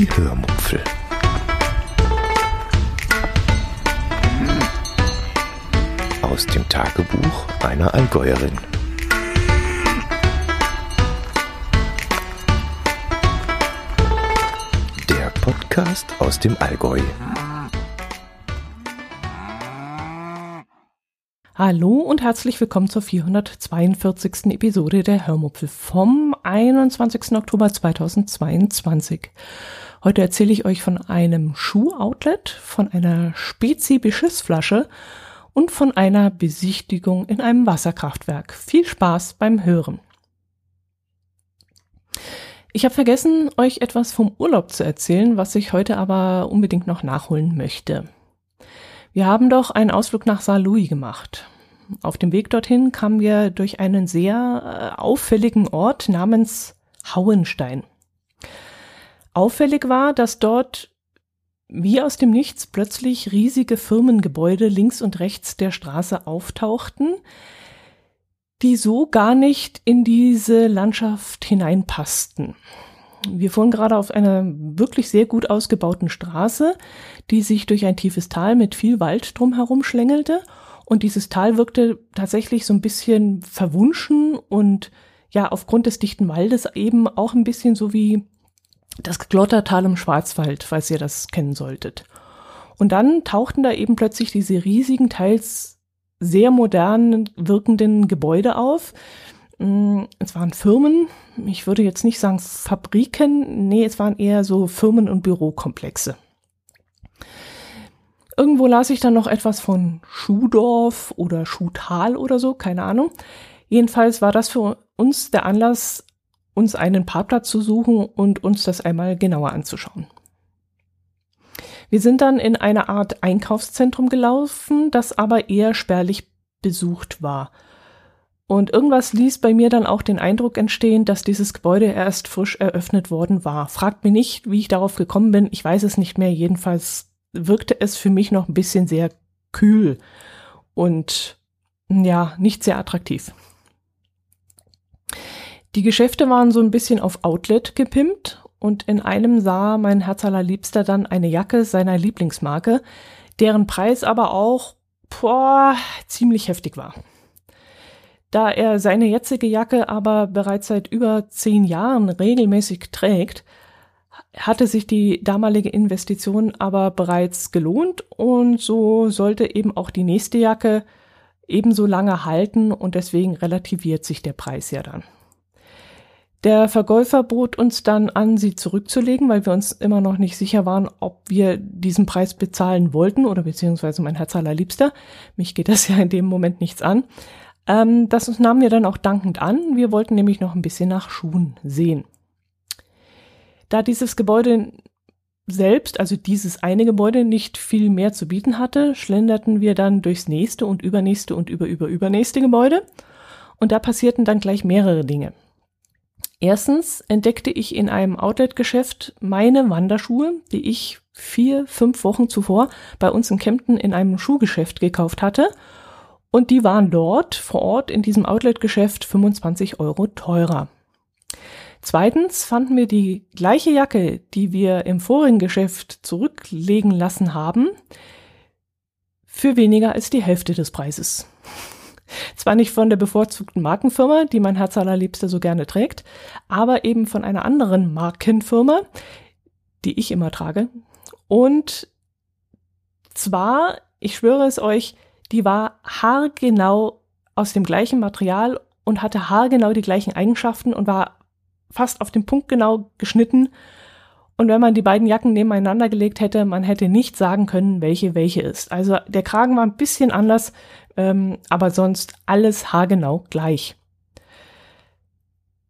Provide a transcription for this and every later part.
Die Hörmupfel. Aus dem Tagebuch einer Allgäuerin. Der Podcast aus dem Allgäu. Hallo und herzlich willkommen zur 442. Episode der Hörmupfel vom 21. Oktober 2022. Heute erzähle ich euch von einem Schuhoutlet, von einer Spezi-Beschissflasche und von einer Besichtigung in einem Wasserkraftwerk. Viel Spaß beim Hören. Ich habe vergessen, euch etwas vom Urlaub zu erzählen, was ich heute aber unbedingt noch nachholen möchte. Wir haben doch einen Ausflug nach Saar Louis gemacht. Auf dem Weg dorthin kamen wir durch einen sehr äh, auffälligen Ort namens Hauenstein. Auffällig war, dass dort wie aus dem Nichts plötzlich riesige Firmengebäude links und rechts der Straße auftauchten, die so gar nicht in diese Landschaft hineinpassten. Wir fuhren gerade auf einer wirklich sehr gut ausgebauten Straße, die sich durch ein tiefes Tal mit viel Wald drumherum schlängelte. Und dieses Tal wirkte tatsächlich so ein bisschen verwunschen und ja, aufgrund des dichten Waldes eben auch ein bisschen so wie das Glottertal im Schwarzwald, falls ihr das kennen solltet. Und dann tauchten da eben plötzlich diese riesigen, teils sehr modernen wirkenden Gebäude auf, Mm, es waren Firmen, ich würde jetzt nicht sagen Fabriken, nee, es waren eher so Firmen- und Bürokomplexe. Irgendwo las ich dann noch etwas von Schuhdorf oder Schuhtal oder so, keine Ahnung. Jedenfalls war das für uns der Anlass, uns einen Parkplatz zu suchen und uns das einmal genauer anzuschauen. Wir sind dann in eine Art Einkaufszentrum gelaufen, das aber eher spärlich besucht war. Und irgendwas ließ bei mir dann auch den Eindruck entstehen, dass dieses Gebäude erst frisch eröffnet worden war. Fragt mir nicht, wie ich darauf gekommen bin. Ich weiß es nicht mehr. Jedenfalls wirkte es für mich noch ein bisschen sehr kühl und ja, nicht sehr attraktiv. Die Geschäfte waren so ein bisschen auf Outlet gepimpt und in einem sah mein Herz allerliebster dann eine Jacke seiner Lieblingsmarke, deren Preis aber auch boah, ziemlich heftig war. Da er seine jetzige Jacke aber bereits seit über zehn Jahren regelmäßig trägt, hatte sich die damalige Investition aber bereits gelohnt und so sollte eben auch die nächste Jacke ebenso lange halten und deswegen relativiert sich der Preis ja dann. Der Verkäufer bot uns dann an, sie zurückzulegen, weil wir uns immer noch nicht sicher waren, ob wir diesen Preis bezahlen wollten oder beziehungsweise mein Herz allerliebster. Mich geht das ja in dem Moment nichts an. Ähm, das nahmen wir dann auch dankend an. Wir wollten nämlich noch ein bisschen nach Schuhen sehen. Da dieses Gebäude selbst, also dieses eine Gebäude, nicht viel mehr zu bieten hatte, schlenderten wir dann durchs nächste und übernächste und über über übernächste Gebäude. Und da passierten dann gleich mehrere Dinge. Erstens entdeckte ich in einem Outlet-Geschäft meine Wanderschuhe, die ich vier, fünf Wochen zuvor bei uns in Kempten in einem Schuhgeschäft gekauft hatte und die waren dort vor Ort in diesem Outlet-Geschäft 25 Euro teurer. Zweitens fanden wir die gleiche Jacke, die wir im vorigen Geschäft zurücklegen lassen haben, für weniger als die Hälfte des Preises. Zwar nicht von der bevorzugten Markenfirma, die mein Herz allerliebster so gerne trägt, aber eben von einer anderen Markenfirma, die ich immer trage. Und zwar, ich schwöre es euch, die war haargenau aus dem gleichen Material und hatte haargenau die gleichen Eigenschaften und war fast auf den Punkt genau geschnitten. Und wenn man die beiden Jacken nebeneinander gelegt hätte, man hätte nicht sagen können, welche welche ist. Also der Kragen war ein bisschen anders, ähm, aber sonst alles haargenau gleich.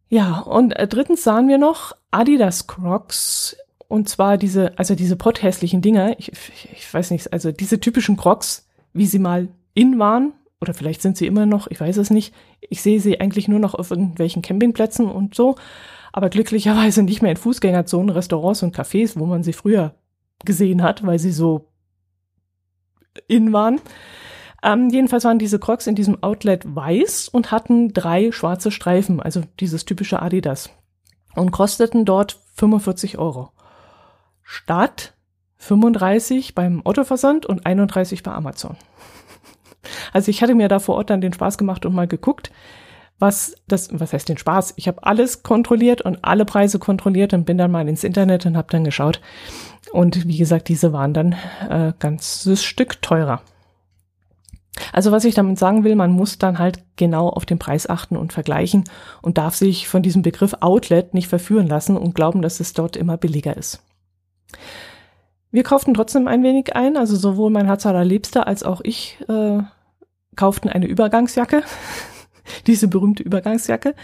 Ja, und äh, drittens sahen wir noch Adidas Crocs. Und zwar diese, also diese potthässlichen Dinger. Ich, ich, ich weiß nicht, also diese typischen Crocs, wie sie mal in waren. Oder vielleicht sind sie immer noch, ich weiß es nicht. Ich sehe sie eigentlich nur noch auf irgendwelchen Campingplätzen und so. Aber glücklicherweise nicht mehr in Fußgängerzonen, Restaurants und Cafés, wo man sie früher gesehen hat, weil sie so in waren. Ähm, jedenfalls waren diese Crocs in diesem Outlet weiß und hatten drei schwarze Streifen, also dieses typische Adidas. Und kosteten dort 45 Euro. statt 35 beim Ottoversand und 31 bei Amazon. Also ich hatte mir da vor Ort dann den Spaß gemacht und mal geguckt, was das, was heißt den Spaß? Ich habe alles kontrolliert und alle Preise kontrolliert und bin dann mal ins Internet und habe dann geschaut. Und wie gesagt, diese waren dann äh, ganzes Stück teurer. Also was ich damit sagen will, man muss dann halt genau auf den Preis achten und vergleichen und darf sich von diesem Begriff Outlet nicht verführen lassen und glauben, dass es dort immer billiger ist. Wir kauften trotzdem ein wenig ein, also sowohl mein Herz allerliebster als auch ich äh, kauften eine Übergangsjacke, diese berühmte Übergangsjacke,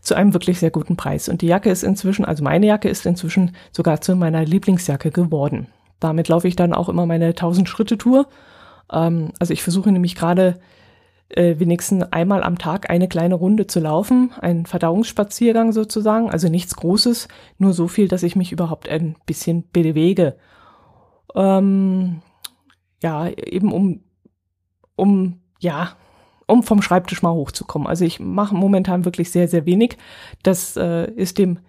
zu einem wirklich sehr guten Preis. Und die Jacke ist inzwischen, also meine Jacke ist inzwischen sogar zu meiner Lieblingsjacke geworden. Damit laufe ich dann auch immer meine 1000 Schritte Tour. Ähm, also ich versuche nämlich gerade äh, wenigstens einmal am Tag eine kleine Runde zu laufen, ein Verdauungsspaziergang sozusagen, also nichts Großes, nur so viel, dass ich mich überhaupt ein bisschen bewege ähm, ja, eben um, um, ja, um vom Schreibtisch mal hochzukommen. Also ich mache momentan wirklich sehr, sehr wenig. Das äh, ist dem,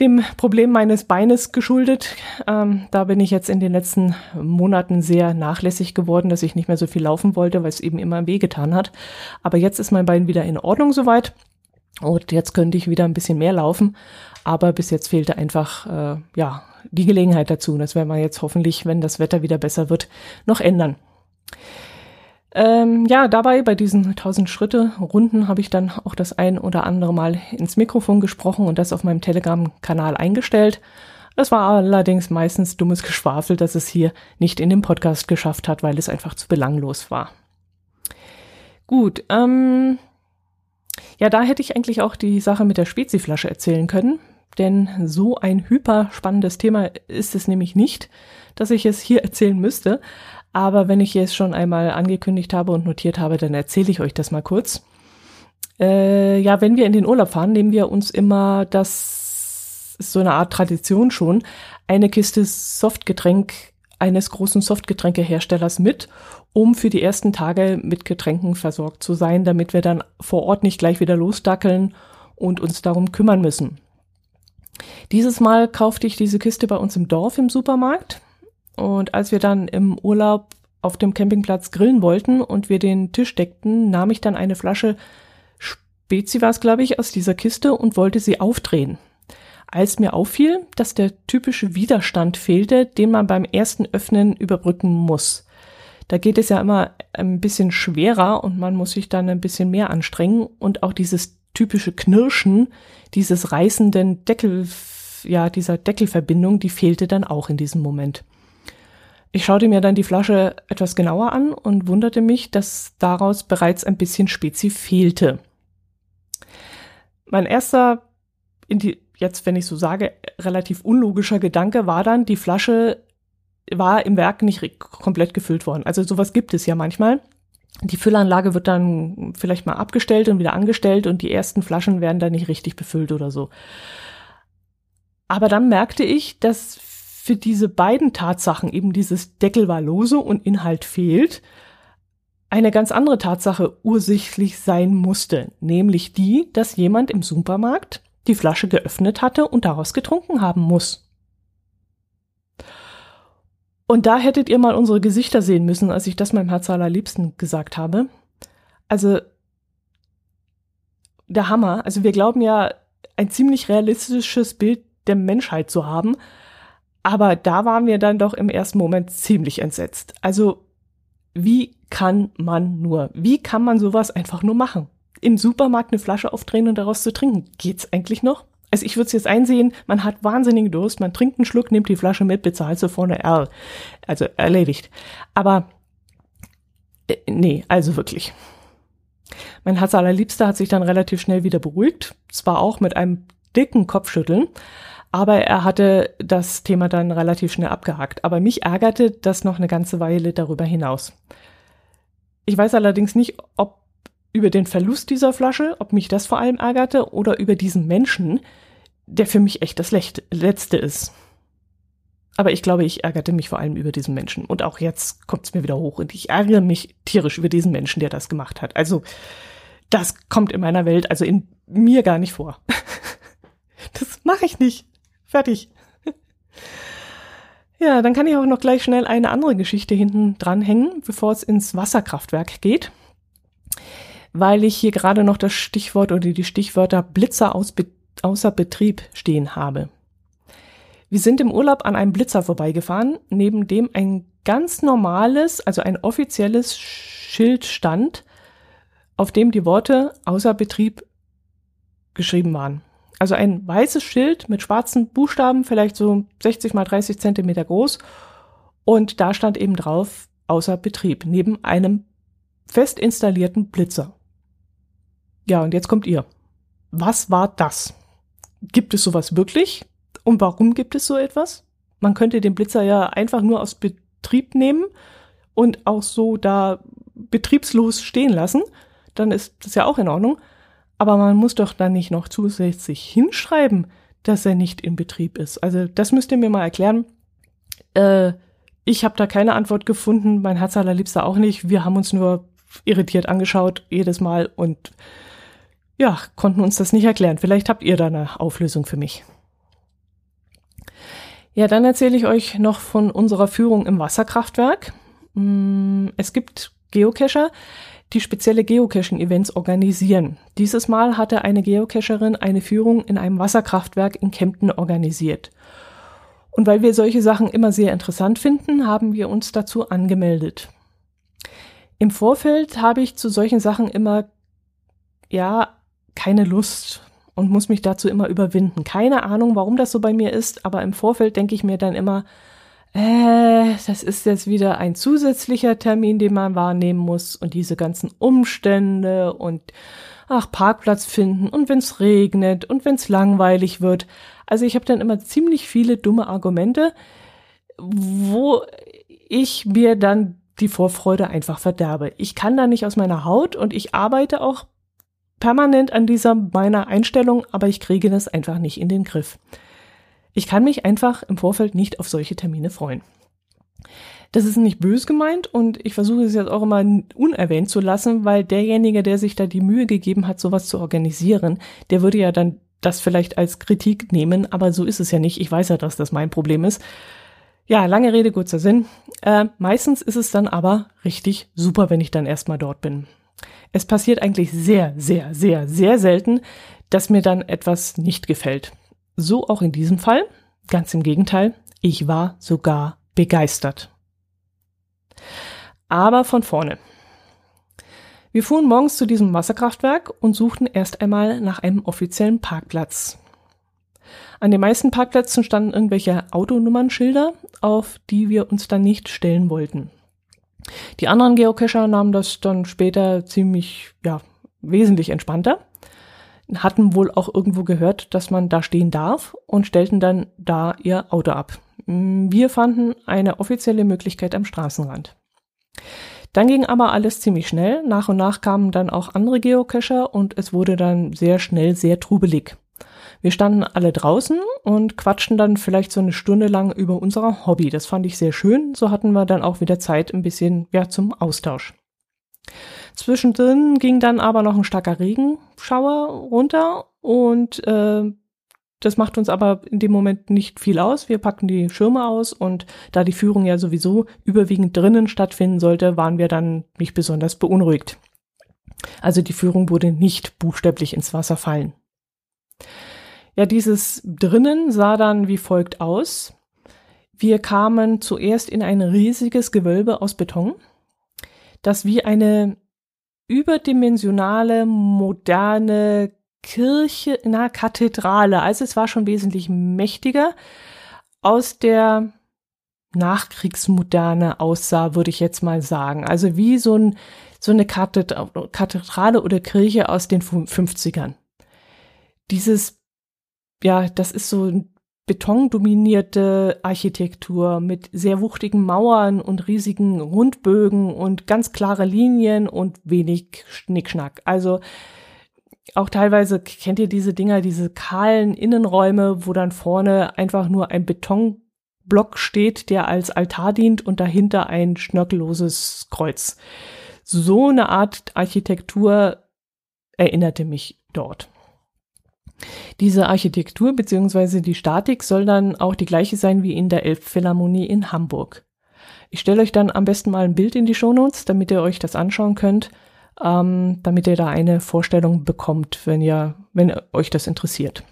dem Problem meines Beines geschuldet. Ähm, da bin ich jetzt in den letzten Monaten sehr nachlässig geworden, dass ich nicht mehr so viel laufen wollte, weil es eben immer wehgetan hat. Aber jetzt ist mein Bein wieder in Ordnung soweit. Und jetzt könnte ich wieder ein bisschen mehr laufen. Aber bis jetzt fehlte einfach, äh, ja, die Gelegenheit dazu. das werden wir jetzt hoffentlich, wenn das Wetter wieder besser wird, noch ändern. Ähm, ja, dabei bei diesen 1000 Schritte Runden habe ich dann auch das ein oder andere Mal ins Mikrofon gesprochen und das auf meinem Telegram-Kanal eingestellt. Das war allerdings meistens dummes Geschwafel, dass es hier nicht in den Podcast geschafft hat, weil es einfach zu belanglos war. Gut, ähm, ja, da hätte ich eigentlich auch die Sache mit der Speziflasche erzählen können denn so ein hyper spannendes Thema ist es nämlich nicht, dass ich es hier erzählen müsste. Aber wenn ich es schon einmal angekündigt habe und notiert habe, dann erzähle ich euch das mal kurz. Äh, ja, wenn wir in den Urlaub fahren, nehmen wir uns immer, das ist so eine Art Tradition schon, eine Kiste Softgetränk eines großen Softgetränkeherstellers mit, um für die ersten Tage mit Getränken versorgt zu sein, damit wir dann vor Ort nicht gleich wieder losdackeln und uns darum kümmern müssen. Dieses Mal kaufte ich diese Kiste bei uns im Dorf im Supermarkt. Und als wir dann im Urlaub auf dem Campingplatz grillen wollten und wir den Tisch deckten, nahm ich dann eine Flasche Spezi war es, glaube ich, aus dieser Kiste und wollte sie aufdrehen. Als mir auffiel, dass der typische Widerstand fehlte, den man beim ersten Öffnen überbrücken muss. Da geht es ja immer ein bisschen schwerer und man muss sich dann ein bisschen mehr anstrengen und auch dieses typische Knirschen dieses reißenden Deckel, ja, dieser Deckelverbindung, die fehlte dann auch in diesem Moment. Ich schaute mir dann die Flasche etwas genauer an und wunderte mich, dass daraus bereits ein bisschen Spezi fehlte. Mein erster, die, jetzt wenn ich so sage, relativ unlogischer Gedanke war dann, die Flasche war im Werk nicht komplett gefüllt worden. Also sowas gibt es ja manchmal. Die Füllanlage wird dann vielleicht mal abgestellt und wieder angestellt und die ersten Flaschen werden dann nicht richtig befüllt oder so. Aber dann merkte ich, dass für diese beiden Tatsachen, eben dieses Deckel war lose und Inhalt fehlt, eine ganz andere Tatsache ursächlich sein musste, nämlich die, dass jemand im Supermarkt die Flasche geöffnet hatte und daraus getrunken haben muss. Und da hättet ihr mal unsere Gesichter sehen müssen, als ich das meinem Herz allerliebsten gesagt habe. Also, der Hammer. Also wir glauben ja, ein ziemlich realistisches Bild der Menschheit zu haben. Aber da waren wir dann doch im ersten Moment ziemlich entsetzt. Also, wie kann man nur? Wie kann man sowas einfach nur machen? Im Supermarkt eine Flasche aufdrehen und daraus zu trinken. Geht's eigentlich noch? Also ich würde es jetzt einsehen, man hat wahnsinnigen Durst, man trinkt einen Schluck, nimmt die Flasche mit, bezahlt so vorne R. Also erledigt. Aber äh, nee, also wirklich. Mein Herz allerliebster hat sich dann relativ schnell wieder beruhigt, zwar auch mit einem dicken Kopfschütteln, aber er hatte das Thema dann relativ schnell abgehakt. Aber mich ärgerte das noch eine ganze Weile darüber hinaus. Ich weiß allerdings nicht, ob über den Verlust dieser Flasche, ob mich das vor allem ärgerte, oder über diesen Menschen, der für mich echt das Letzte ist. Aber ich glaube, ich ärgerte mich vor allem über diesen Menschen. Und auch jetzt kommt es mir wieder hoch. Und ich ärgere mich tierisch über diesen Menschen, der das gemacht hat. Also, das kommt in meiner Welt, also in mir gar nicht vor. das mache ich nicht. Fertig. Ja, dann kann ich auch noch gleich schnell eine andere Geschichte hinten dranhängen, bevor es ins Wasserkraftwerk geht. Weil ich hier gerade noch das Stichwort oder die Stichwörter Blitzer aus Be außer Betrieb stehen habe. Wir sind im Urlaub an einem Blitzer vorbeigefahren, neben dem ein ganz normales, also ein offizielles Schild stand, auf dem die Worte außer Betrieb geschrieben waren. Also ein weißes Schild mit schwarzen Buchstaben, vielleicht so 60 mal 30 Zentimeter groß. Und da stand eben drauf, außer Betrieb, neben einem fest installierten Blitzer. Ja, und jetzt kommt ihr. Was war das? Gibt es sowas wirklich? Und warum gibt es so etwas? Man könnte den Blitzer ja einfach nur aus Betrieb nehmen und auch so da betriebslos stehen lassen. Dann ist das ja auch in Ordnung. Aber man muss doch dann nicht noch zusätzlich hinschreiben, dass er nicht in Betrieb ist. Also das müsst ihr mir mal erklären. Äh, ich habe da keine Antwort gefunden, mein Herz allerliebster auch nicht. Wir haben uns nur irritiert angeschaut jedes Mal und ja, konnten uns das nicht erklären. Vielleicht habt ihr da eine Auflösung für mich. Ja, dann erzähle ich euch noch von unserer Führung im Wasserkraftwerk. Mm, es gibt Geocacher, die spezielle Geocaching-Events organisieren. Dieses Mal hatte eine Geocacherin eine Führung in einem Wasserkraftwerk in Kempten organisiert. Und weil wir solche Sachen immer sehr interessant finden, haben wir uns dazu angemeldet. Im Vorfeld habe ich zu solchen Sachen immer, ja, keine Lust und muss mich dazu immer überwinden. Keine Ahnung, warum das so bei mir ist, aber im Vorfeld denke ich mir dann immer, äh, das ist jetzt wieder ein zusätzlicher Termin, den man wahrnehmen muss und diese ganzen Umstände und ach, Parkplatz finden und wenn's regnet und wenn's langweilig wird. Also ich habe dann immer ziemlich viele dumme Argumente, wo ich mir dann die Vorfreude einfach verderbe. Ich kann da nicht aus meiner Haut und ich arbeite auch permanent an dieser meiner Einstellung, aber ich kriege das einfach nicht in den Griff. Ich kann mich einfach im Vorfeld nicht auf solche Termine freuen. Das ist nicht bös gemeint und ich versuche es jetzt auch immer unerwähnt zu lassen, weil derjenige, der sich da die Mühe gegeben hat, sowas zu organisieren, der würde ja dann das vielleicht als Kritik nehmen, aber so ist es ja nicht. Ich weiß ja, dass das mein Problem ist. Ja, lange Rede, kurzer Sinn. Äh, meistens ist es dann aber richtig super, wenn ich dann erstmal dort bin. Es passiert eigentlich sehr, sehr, sehr, sehr selten, dass mir dann etwas nicht gefällt. So auch in diesem Fall. Ganz im Gegenteil, ich war sogar begeistert. Aber von vorne. Wir fuhren morgens zu diesem Wasserkraftwerk und suchten erst einmal nach einem offiziellen Parkplatz. An den meisten Parkplätzen standen irgendwelche Autonummernschilder, auf die wir uns dann nicht stellen wollten. Die anderen Geocacher nahmen das dann später ziemlich, ja, wesentlich entspannter hatten wohl auch irgendwo gehört, dass man da stehen darf und stellten dann da ihr Auto ab. Wir fanden eine offizielle Möglichkeit am Straßenrand. Dann ging aber alles ziemlich schnell. Nach und nach kamen dann auch andere Geocacher und es wurde dann sehr schnell sehr trubelig. Wir standen alle draußen und quatschten dann vielleicht so eine Stunde lang über unser Hobby. Das fand ich sehr schön. So hatten wir dann auch wieder Zeit ein bisschen ja, zum Austausch. Zwischendrin ging dann aber noch ein starker Regenschauer runter und äh, das macht uns aber in dem Moment nicht viel aus. Wir packten die Schirme aus und da die Führung ja sowieso überwiegend drinnen stattfinden sollte, waren wir dann nicht besonders beunruhigt. Also die Führung wurde nicht buchstäblich ins Wasser fallen. Ja, dieses drinnen sah dann wie folgt aus. Wir kamen zuerst in ein riesiges Gewölbe aus Beton, das wie eine überdimensionale, moderne Kirche, na, Kathedrale. Also es war schon wesentlich mächtiger aus der Nachkriegsmoderne aussah, würde ich jetzt mal sagen. Also wie so, ein, so eine Kathedrale oder Kirche aus den 50ern. Dieses, ja, das ist so ein betondominierte Architektur mit sehr wuchtigen Mauern und riesigen Rundbögen und ganz klare Linien und wenig Schnickschnack. Also auch teilweise kennt ihr diese Dinger, diese kahlen Innenräume, wo dann vorne einfach nur ein Betonblock steht, der als Altar dient und dahinter ein schnörkelloses Kreuz. So eine Art Architektur erinnerte mich dort. Diese Architektur bzw. die Statik soll dann auch die gleiche sein wie in der Elbphilharmonie in Hamburg. Ich stelle euch dann am besten mal ein Bild in die Shownotes, damit ihr euch das anschauen könnt, ähm, damit ihr da eine Vorstellung bekommt, wenn ihr, wenn euch das interessiert.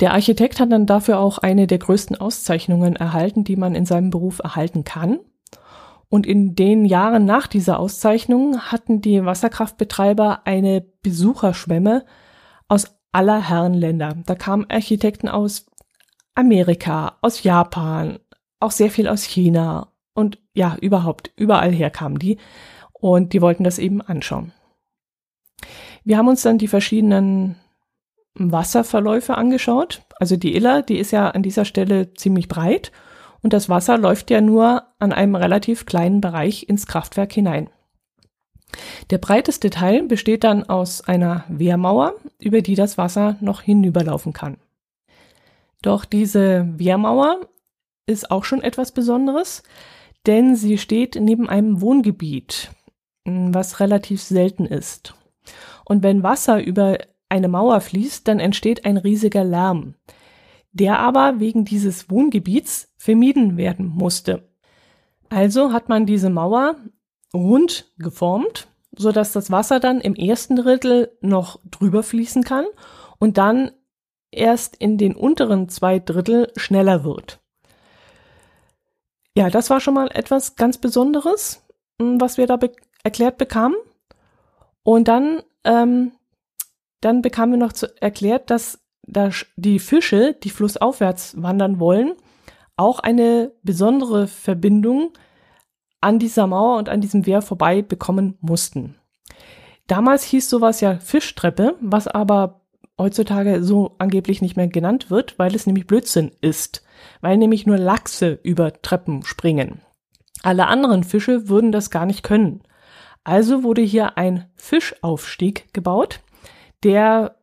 Der Architekt hat dann dafür auch eine der größten Auszeichnungen erhalten, die man in seinem Beruf erhalten kann. Und in den Jahren nach dieser Auszeichnung hatten die Wasserkraftbetreiber eine Besucherschwemme aus aller Herren Länder. Da kamen Architekten aus Amerika, aus Japan, auch sehr viel aus China und ja, überhaupt, überall her kamen die und die wollten das eben anschauen. Wir haben uns dann die verschiedenen Wasserverläufe angeschaut. Also die Iller, die ist ja an dieser Stelle ziemlich breit und das Wasser läuft ja nur an einem relativ kleinen Bereich ins Kraftwerk hinein. Der breiteste Teil besteht dann aus einer Wehrmauer, über die das Wasser noch hinüberlaufen kann. Doch diese Wehrmauer ist auch schon etwas Besonderes, denn sie steht neben einem Wohngebiet, was relativ selten ist. Und wenn Wasser über eine Mauer fließt, dann entsteht ein riesiger Lärm, der aber wegen dieses Wohngebiets vermieden werden musste. Also hat man diese Mauer rund geformt, so dass das Wasser dann im ersten Drittel noch drüber fließen kann und dann erst in den unteren zwei Drittel schneller wird. Ja, das war schon mal etwas ganz Besonderes, was wir da be erklärt bekamen. Und dann ähm, dann bekamen wir noch zu, erklärt, dass da die Fische, die flussaufwärts wandern wollen, auch eine besondere Verbindung an dieser Mauer und an diesem Wehr vorbei bekommen mussten. Damals hieß sowas ja Fischtreppe, was aber heutzutage so angeblich nicht mehr genannt wird, weil es nämlich Blödsinn ist, weil nämlich nur Lachse über Treppen springen. Alle anderen Fische würden das gar nicht können. Also wurde hier ein Fischaufstieg gebaut, der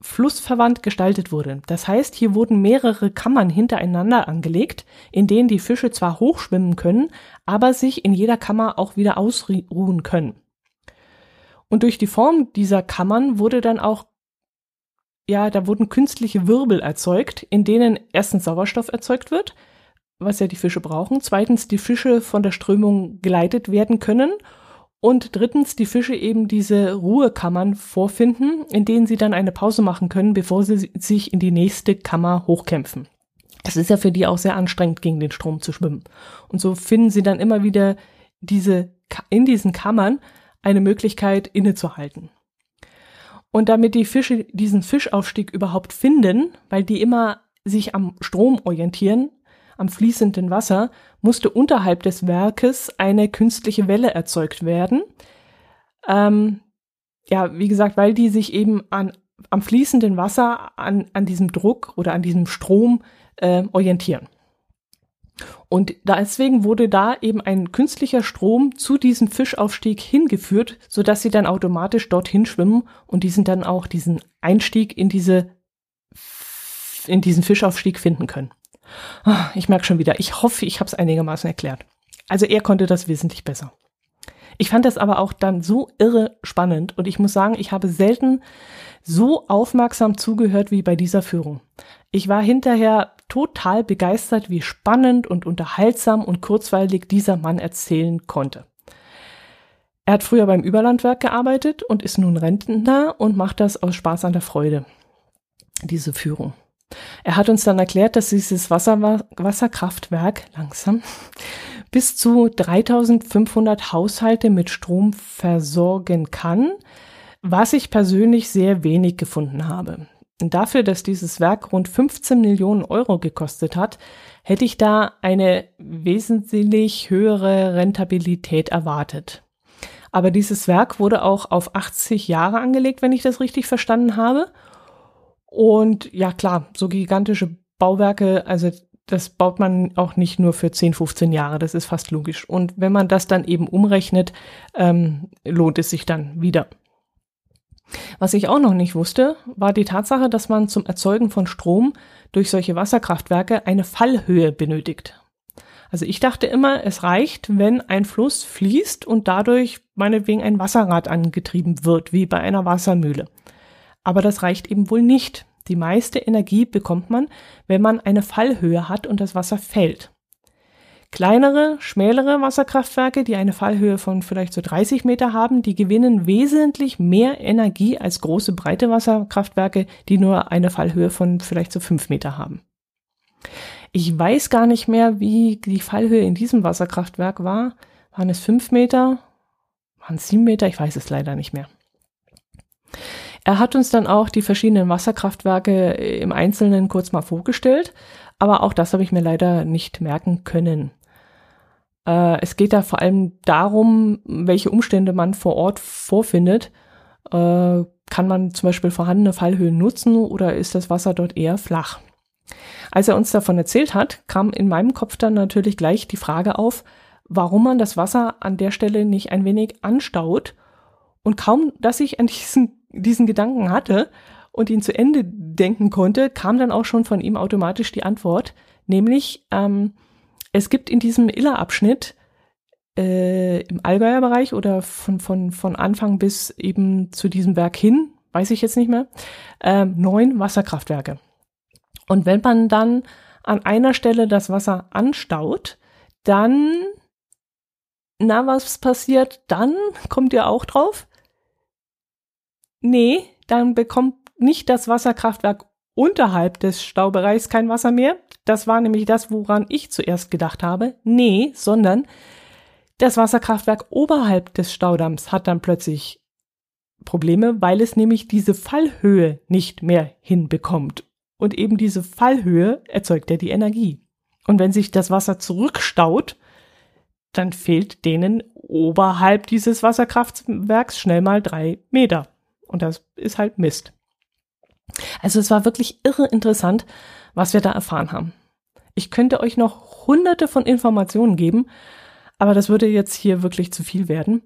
flussverwandt gestaltet wurde. Das heißt, hier wurden mehrere Kammern hintereinander angelegt, in denen die Fische zwar hochschwimmen können, aber sich in jeder Kammer auch wieder ausruhen können. Und durch die Form dieser Kammern wurde dann auch, ja, da wurden künstliche Wirbel erzeugt, in denen erstens Sauerstoff erzeugt wird, was ja die Fische brauchen, zweitens die Fische von der Strömung geleitet werden können und drittens die Fische eben diese Ruhekammern vorfinden, in denen sie dann eine Pause machen können, bevor sie sich in die nächste Kammer hochkämpfen. Es ist ja für die auch sehr anstrengend, gegen den Strom zu schwimmen. Und so finden sie dann immer wieder diese, in diesen Kammern eine Möglichkeit innezuhalten. Und damit die Fische diesen Fischaufstieg überhaupt finden, weil die immer sich am Strom orientieren, am fließenden Wasser, musste unterhalb des Werkes eine künstliche Welle erzeugt werden. Ähm, ja, wie gesagt, weil die sich eben an, am fließenden Wasser an, an diesem Druck oder an diesem Strom äh, orientieren. Und deswegen wurde da eben ein künstlicher Strom zu diesem Fischaufstieg hingeführt, so dass sie dann automatisch dorthin schwimmen und diesen dann auch diesen Einstieg in diese in diesen Fischaufstieg finden können. Ich merke schon wieder, ich hoffe, ich habe es einigermaßen erklärt. Also er konnte das wesentlich besser. Ich fand das aber auch dann so irre spannend und ich muss sagen, ich habe selten so aufmerksam zugehört wie bei dieser Führung. Ich war hinterher total begeistert, wie spannend und unterhaltsam und kurzweilig dieser Mann erzählen konnte. Er hat früher beim Überlandwerk gearbeitet und ist nun Rentner und macht das aus Spaß an der Freude. Diese Führung. Er hat uns dann erklärt, dass dieses Wasser Wasserkraftwerk langsam bis zu 3500 Haushalte mit Strom versorgen kann, was ich persönlich sehr wenig gefunden habe. Und dafür, dass dieses Werk rund 15 Millionen Euro gekostet hat, hätte ich da eine wesentlich höhere Rentabilität erwartet. Aber dieses Werk wurde auch auf 80 Jahre angelegt, wenn ich das richtig verstanden habe. Und ja, klar, so gigantische Bauwerke, also das baut man auch nicht nur für 10, 15 Jahre, das ist fast logisch. Und wenn man das dann eben umrechnet, ähm, lohnt es sich dann wieder. Was ich auch noch nicht wusste, war die Tatsache, dass man zum Erzeugen von Strom durch solche Wasserkraftwerke eine Fallhöhe benötigt. Also ich dachte immer, es reicht, wenn ein Fluss fließt und dadurch meinetwegen ein Wasserrad angetrieben wird, wie bei einer Wassermühle. Aber das reicht eben wohl nicht. Die meiste Energie bekommt man, wenn man eine Fallhöhe hat und das Wasser fällt. Kleinere, schmälere Wasserkraftwerke, die eine Fallhöhe von vielleicht so 30 Meter haben, die gewinnen wesentlich mehr Energie als große, breite Wasserkraftwerke, die nur eine Fallhöhe von vielleicht so 5 Meter haben. Ich weiß gar nicht mehr, wie die Fallhöhe in diesem Wasserkraftwerk war. Waren es 5 Meter? Waren es 7 Meter? Ich weiß es leider nicht mehr. Er hat uns dann auch die verschiedenen Wasserkraftwerke im Einzelnen kurz mal vorgestellt, aber auch das habe ich mir leider nicht merken können. Äh, es geht da vor allem darum, welche Umstände man vor Ort vorfindet. Äh, kann man zum Beispiel vorhandene Fallhöhen nutzen oder ist das Wasser dort eher flach? Als er uns davon erzählt hat, kam in meinem Kopf dann natürlich gleich die Frage auf, warum man das Wasser an der Stelle nicht ein wenig anstaut. Und kaum, dass ich an diesen, diesen Gedanken hatte und ihn zu Ende denken konnte, kam dann auch schon von ihm automatisch die Antwort, nämlich ähm, es gibt in diesem Iller-Abschnitt äh, im Allgäuer Bereich oder von, von, von Anfang bis eben zu diesem Werk hin, weiß ich jetzt nicht mehr, äh, neun Wasserkraftwerke. Und wenn man dann an einer Stelle das Wasser anstaut, dann, na, was passiert dann? Kommt ihr auch drauf? Nee, dann bekommt nicht das Wasserkraftwerk unterhalb des Staubereichs kein Wasser mehr. Das war nämlich das, woran ich zuerst gedacht habe. Nee, sondern das Wasserkraftwerk oberhalb des Staudamms hat dann plötzlich Probleme, weil es nämlich diese Fallhöhe nicht mehr hinbekommt. Und eben diese Fallhöhe erzeugt ja die Energie. Und wenn sich das Wasser zurückstaut, dann fehlt denen oberhalb dieses Wasserkraftwerks schnell mal drei Meter. Und das ist halt Mist. Also es war wirklich irre interessant, was wir da erfahren haben. Ich könnte euch noch hunderte von Informationen geben, aber das würde jetzt hier wirklich zu viel werden.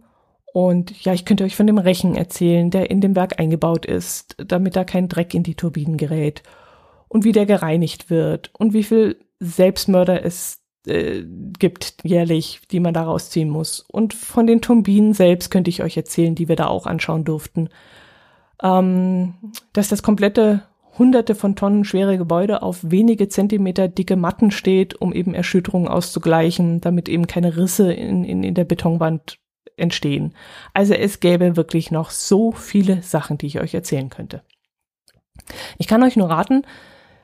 Und ja, ich könnte euch von dem Rechen erzählen, der in dem Werk eingebaut ist, damit da kein Dreck in die Turbinen gerät. Und wie der gereinigt wird und wie viel Selbstmörder es äh, gibt jährlich, die man da rausziehen muss. Und von den Turbinen selbst könnte ich euch erzählen, die wir da auch anschauen durften ähm, dass das komplette hunderte von Tonnen schwere Gebäude auf wenige Zentimeter dicke Matten steht, um eben Erschütterungen auszugleichen, damit eben keine Risse in, in, in der Betonwand entstehen. Also es gäbe wirklich noch so viele Sachen, die ich euch erzählen könnte. Ich kann euch nur raten,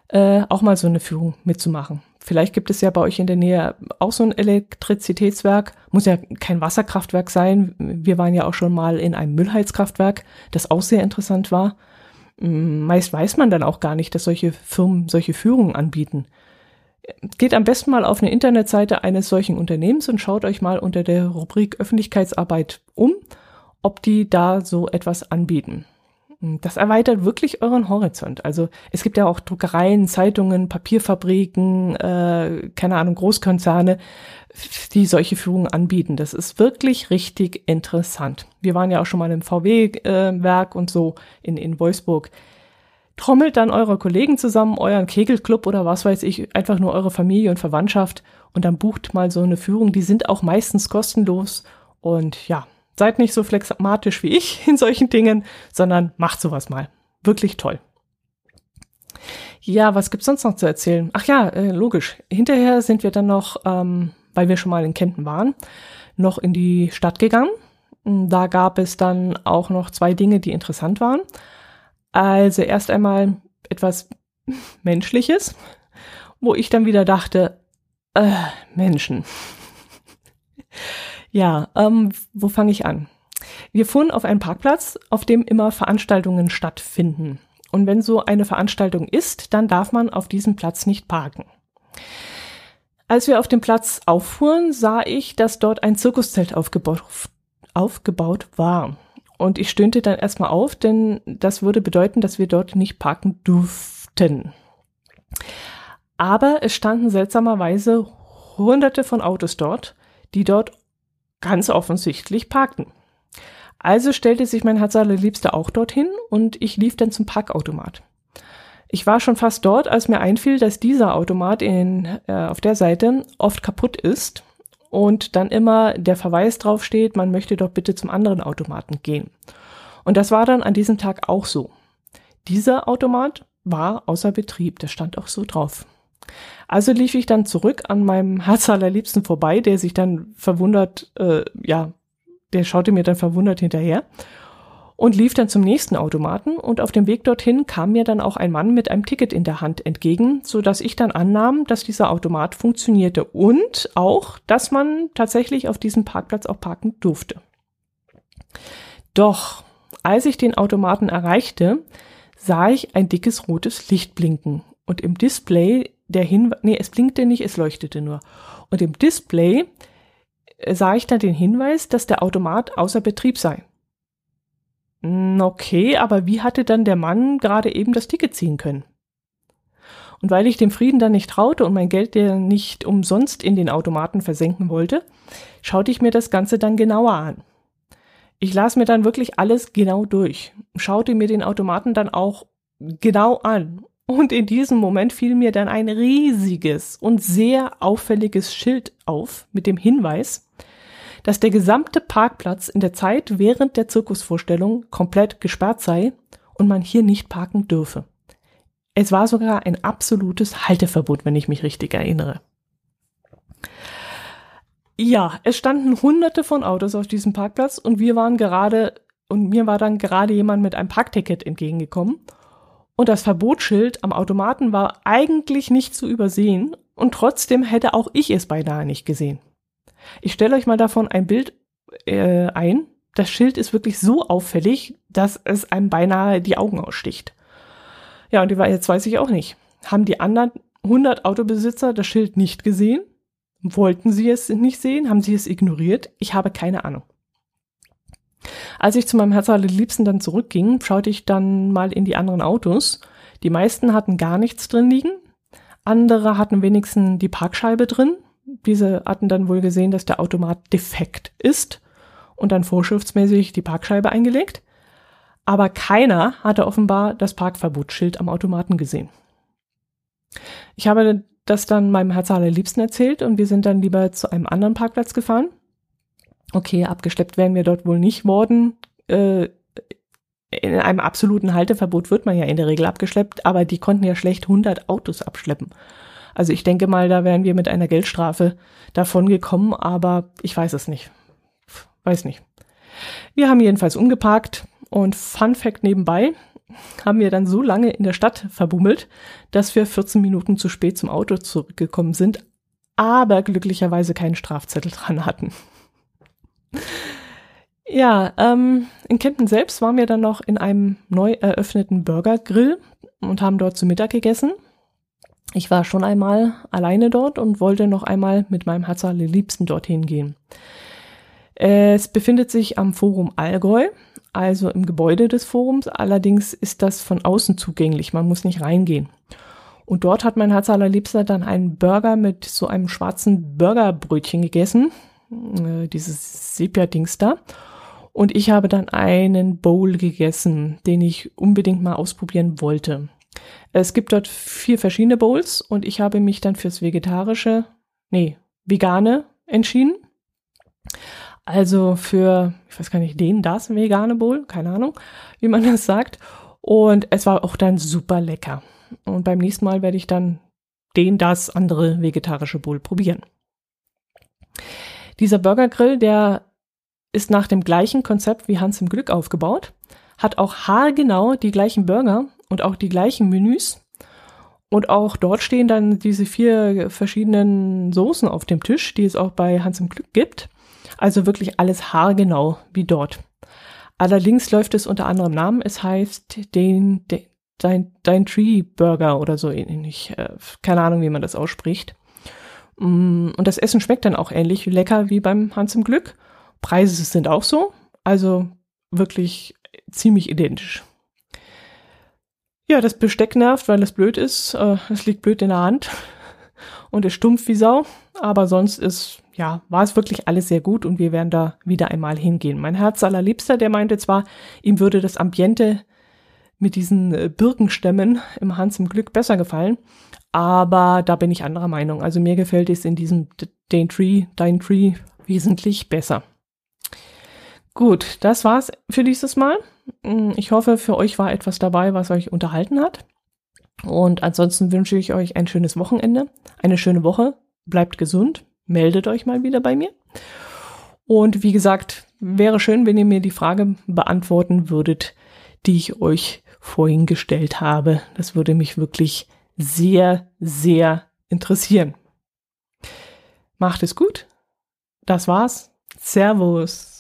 äh, auch mal so eine Führung mitzumachen. Vielleicht gibt es ja bei euch in der Nähe auch so ein Elektrizitätswerk. Muss ja kein Wasserkraftwerk sein. Wir waren ja auch schon mal in einem Müllheizkraftwerk, das auch sehr interessant war. Mm, meist weiß man dann auch gar nicht, dass solche Firmen solche Führungen anbieten. Geht am besten mal auf eine Internetseite eines solchen Unternehmens und schaut euch mal unter der Rubrik Öffentlichkeitsarbeit um, ob die da so etwas anbieten. Das erweitert wirklich euren Horizont. Also es gibt ja auch Druckereien, Zeitungen, Papierfabriken, äh, keine Ahnung, Großkonzerne, die solche Führungen anbieten. Das ist wirklich richtig interessant. Wir waren ja auch schon mal im VW-Werk äh, und so in, in Wolfsburg. Trommelt dann eure Kollegen zusammen, euren Kegelclub oder was weiß ich, einfach nur eure Familie und Verwandtschaft und dann bucht mal so eine Führung. Die sind auch meistens kostenlos und ja, Seid nicht so flexmatisch wie ich in solchen Dingen, sondern macht sowas mal. Wirklich toll. Ja, was gibt's sonst noch zu erzählen? Ach ja, äh, logisch. Hinterher sind wir dann noch, ähm, weil wir schon mal in Kempten waren, noch in die Stadt gegangen. Da gab es dann auch noch zwei Dinge, die interessant waren. Also erst einmal etwas Menschliches, wo ich dann wieder dachte, äh, Menschen. Ja, ähm, wo fange ich an? Wir fuhren auf einen Parkplatz, auf dem immer Veranstaltungen stattfinden. Und wenn so eine Veranstaltung ist, dann darf man auf diesem Platz nicht parken. Als wir auf dem Platz auffuhren, sah ich, dass dort ein Zirkuszelt aufgebaut, aufgebaut war. Und ich stöhnte dann erstmal auf, denn das würde bedeuten, dass wir dort nicht parken durften. Aber es standen seltsamerweise hunderte von Autos dort, die dort ganz offensichtlich parkten. Also stellte sich mein Herz allerliebster auch dorthin und ich lief dann zum Parkautomat. Ich war schon fast dort, als mir einfiel, dass dieser Automat in, äh, auf der Seite oft kaputt ist und dann immer der Verweis drauf steht, man möchte doch bitte zum anderen Automaten gehen. Und das war dann an diesem Tag auch so. dieser Automat war außer Betrieb. Das stand auch so drauf. Also lief ich dann zurück an meinem Herz allerliebsten vorbei, der sich dann verwundert, äh, ja, der schaute mir dann verwundert hinterher und lief dann zum nächsten Automaten und auf dem Weg dorthin kam mir dann auch ein Mann mit einem Ticket in der Hand entgegen, so dass ich dann annahm, dass dieser Automat funktionierte und auch, dass man tatsächlich auf diesem Parkplatz auch parken durfte. Doch, als ich den Automaten erreichte, sah ich ein dickes rotes Licht blinken und im Display der Hinweis, nee, es blinkte nicht, es leuchtete nur. Und im Display äh, sah ich dann den Hinweis, dass der Automat außer Betrieb sei. Hm, okay, aber wie hatte dann der Mann gerade eben das Ticket ziehen können? Und weil ich dem Frieden dann nicht traute und mein Geld der nicht umsonst in den Automaten versenken wollte, schaute ich mir das Ganze dann genauer an. Ich las mir dann wirklich alles genau durch, schaute mir den Automaten dann auch genau an. Und in diesem Moment fiel mir dann ein riesiges und sehr auffälliges Schild auf mit dem Hinweis, dass der gesamte Parkplatz in der Zeit während der Zirkusvorstellung komplett gesperrt sei und man hier nicht parken dürfe. Es war sogar ein absolutes Halteverbot, wenn ich mich richtig erinnere. Ja, es standen hunderte von Autos auf diesem Parkplatz und wir waren gerade, und mir war dann gerade jemand mit einem Parkticket entgegengekommen. Und das Verbotsschild am Automaten war eigentlich nicht zu übersehen und trotzdem hätte auch ich es beinahe nicht gesehen. Ich stelle euch mal davon ein Bild äh, ein. Das Schild ist wirklich so auffällig, dass es einem beinahe die Augen aussticht. Ja, und jetzt weiß ich auch nicht. Haben die anderen 100 Autobesitzer das Schild nicht gesehen? Wollten sie es nicht sehen? Haben sie es ignoriert? Ich habe keine Ahnung. Als ich zu meinem Herz Liebsten dann zurückging, schaute ich dann mal in die anderen Autos. Die meisten hatten gar nichts drin liegen. Andere hatten wenigstens die Parkscheibe drin diese hatten dann wohl gesehen, dass der Automat defekt ist und dann vorschriftsmäßig die Parkscheibe eingelegt. Aber keiner hatte offenbar das Parkverbotsschild am Automaten gesehen. Ich habe das dann meinem Herz allerliebsten erzählt und wir sind dann lieber zu einem anderen Parkplatz gefahren. Okay, abgeschleppt wären wir dort wohl nicht worden. Äh, in einem absoluten Halteverbot wird man ja in der Regel abgeschleppt, aber die konnten ja schlecht 100 Autos abschleppen. Also ich denke mal, da wären wir mit einer Geldstrafe davon gekommen, aber ich weiß es nicht. Weiß nicht. Wir haben jedenfalls umgeparkt und Fun Fact nebenbei, haben wir dann so lange in der Stadt verbummelt, dass wir 14 Minuten zu spät zum Auto zurückgekommen sind, aber glücklicherweise keinen Strafzettel dran hatten. Ja, ähm, in Kempten selbst waren wir dann noch in einem neu eröffneten Burgergrill und haben dort zu Mittag gegessen. Ich war schon einmal alleine dort und wollte noch einmal mit meinem Herz Liebsten dorthin gehen. Es befindet sich am Forum Allgäu, also im Gebäude des Forums. Allerdings ist das von außen zugänglich. Man muss nicht reingehen. Und dort hat mein Herz allerliebster dann einen Burger mit so einem schwarzen Burgerbrötchen gegessen. Äh, dieses Sepia-Dings da. Und ich habe dann einen Bowl gegessen, den ich unbedingt mal ausprobieren wollte. Es gibt dort vier verschiedene Bowls und ich habe mich dann fürs vegetarische, nee, vegane entschieden. Also für, ich weiß gar nicht, den, das vegane Bowl, keine Ahnung, wie man das sagt. Und es war auch dann super lecker. Und beim nächsten Mal werde ich dann den, das andere vegetarische Bowl probieren. Dieser Burgergrill, der ist nach dem gleichen Konzept wie Hans im Glück aufgebaut, hat auch haargenau die gleichen Burger und auch die gleichen Menüs. Und auch dort stehen dann diese vier verschiedenen Soßen auf dem Tisch, die es auch bei Hans im Glück gibt. Also wirklich alles haargenau wie dort. Allerdings läuft es unter anderem Namen. Es heißt den, den Dein, Dein Tree Burger oder so ähnlich. Äh, keine Ahnung, wie man das ausspricht. Mm, und das Essen schmeckt dann auch ähnlich lecker wie beim Hans im Glück. Preise sind auch so. Also wirklich ziemlich identisch. Ja, das Besteck nervt, weil es blöd ist. Äh, es liegt blöd in der Hand und ist stumpf wie Sau. Aber sonst ist, ja, war es wirklich alles sehr gut und wir werden da wieder einmal hingehen. Mein Herz allerliebster, der meinte zwar, ihm würde das Ambiente mit diesen äh, Birkenstämmen im Hans im Glück besser gefallen, aber da bin ich anderer Meinung. Also mir gefällt es in diesem Dain Tree, Dein Tree wesentlich besser. Gut, das war's für dieses Mal. Mm, ich hoffe, für euch war etwas dabei, was euch unterhalten hat. Und ansonsten wünsche ich euch ein schönes Wochenende, eine schöne Woche. Bleibt gesund, meldet euch mal wieder bei mir. Und wie gesagt, wäre schön, wenn ihr mir die Frage beantworten würdet, die ich euch vorhin gestellt habe. Das würde mich wirklich sehr, sehr interessieren. Macht es gut. Das war's. Servus.